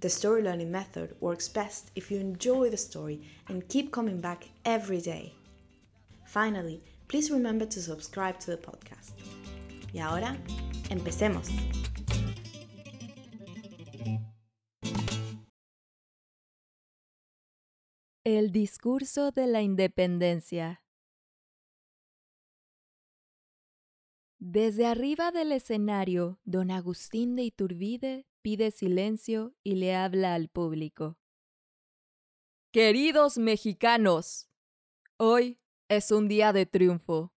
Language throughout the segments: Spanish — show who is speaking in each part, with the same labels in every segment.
Speaker 1: the story learning method works best if you enjoy the story and keep coming back every day. Finally, please remember to subscribe to the podcast. Y ahora, empecemos.
Speaker 2: El discurso de la independencia. Desde arriba del escenario, don Agustín de Iturbide pide silencio y le habla al público. Queridos mexicanos, hoy es un día de triunfo.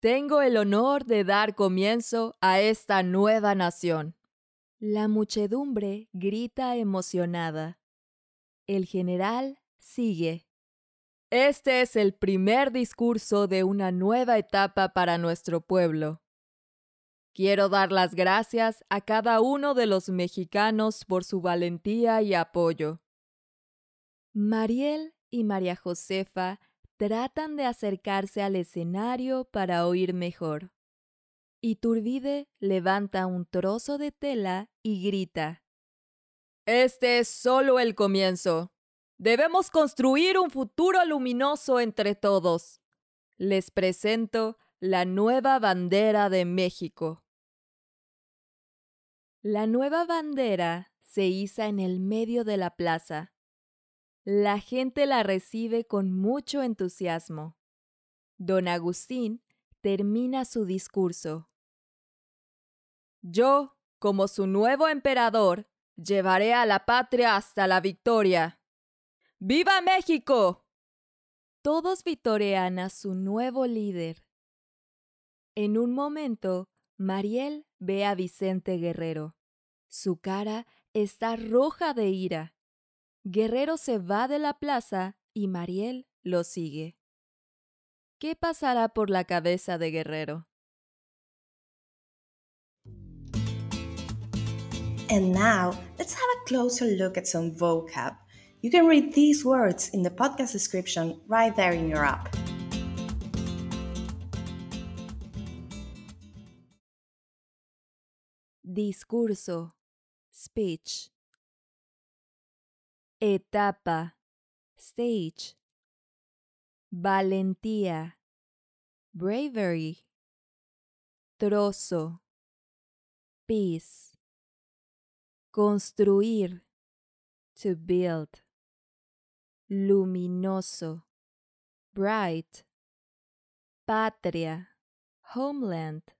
Speaker 2: Tengo el honor de dar comienzo a esta nueva nación. La muchedumbre grita emocionada. El general sigue. Este es el primer discurso de una nueva etapa para nuestro pueblo. Quiero dar las gracias a cada uno de los mexicanos por su valentía y apoyo. Mariel y María Josefa tratan de acercarse al escenario para oír mejor. Iturbide levanta un trozo de tela y grita. Este es solo el comienzo. Debemos construir un futuro luminoso entre todos. Les presento la nueva bandera de México. La nueva bandera se iza en el medio de la plaza. La gente la recibe con mucho entusiasmo. Don Agustín termina su discurso. Yo, como su nuevo emperador, llevaré a la patria hasta la victoria. ¡Viva México! Todos vitorean a su nuevo líder. En un momento, Mariel ve a Vicente Guerrero. Su cara está roja de ira. Guerrero se va de la plaza y Mariel lo sigue. ¿Qué pasará por la cabeza de Guerrero?
Speaker 1: And now, let's have a closer look at some vocab. You can read these words in the podcast description right there in your app.
Speaker 2: Discurso. Speech. Etapa. Stage. Valentía. Bravery. Trozo. Piece. Construir. To build. Luminoso. Bright. Patria. Homeland.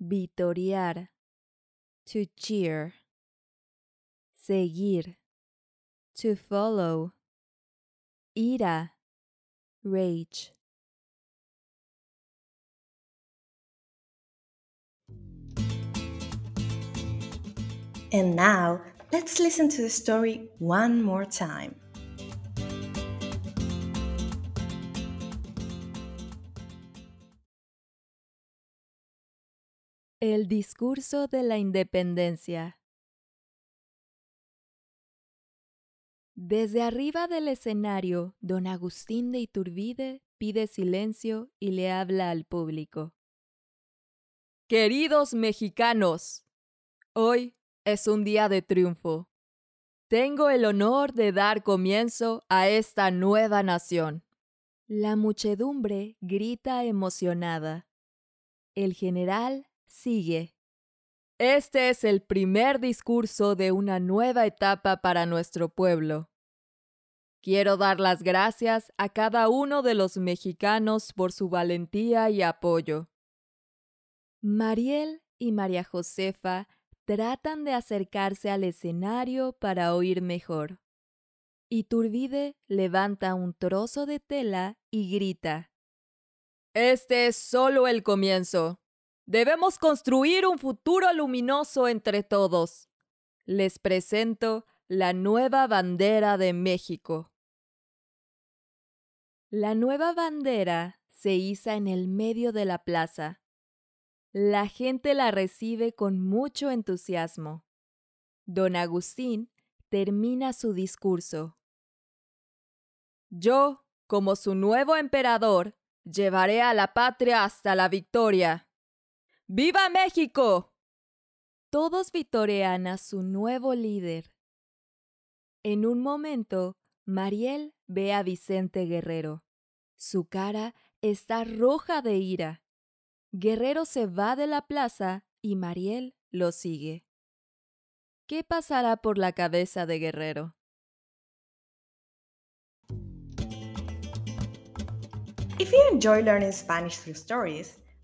Speaker 2: Vitoriar. To cheer. Seguir. To follow. Ira. Rage.
Speaker 1: And now, let's listen to the story one more time.
Speaker 2: El discurso de la independencia. Desde arriba del escenario, don Agustín de Iturbide pide silencio y le habla al público. Queridos mexicanos, hoy es un día de triunfo. Tengo el honor de dar comienzo a esta nueva nación. La muchedumbre grita emocionada. El general sigue. Este es el primer discurso de una nueva etapa para nuestro pueblo. Quiero dar las gracias a cada uno de los mexicanos por su valentía y apoyo. Mariel y María Josefa tratan de acercarse al escenario para oír mejor. Iturbide levanta un trozo de tela y grita. Este es solo el comienzo. Debemos construir un futuro luminoso entre todos. Les presento la nueva bandera de México. La nueva bandera se iza en el medio de la plaza. La gente la recibe con mucho entusiasmo. Don Agustín termina su discurso. Yo, como su nuevo emperador, llevaré a la patria hasta la victoria. ¡Viva México! Todos vitorean a su nuevo líder. En un momento, Mariel ve a Vicente Guerrero. Su cara está roja de ira. Guerrero se va de la plaza y Mariel lo sigue. ¿Qué pasará por la cabeza de Guerrero?
Speaker 1: If you enjoy learning Spanish through stories,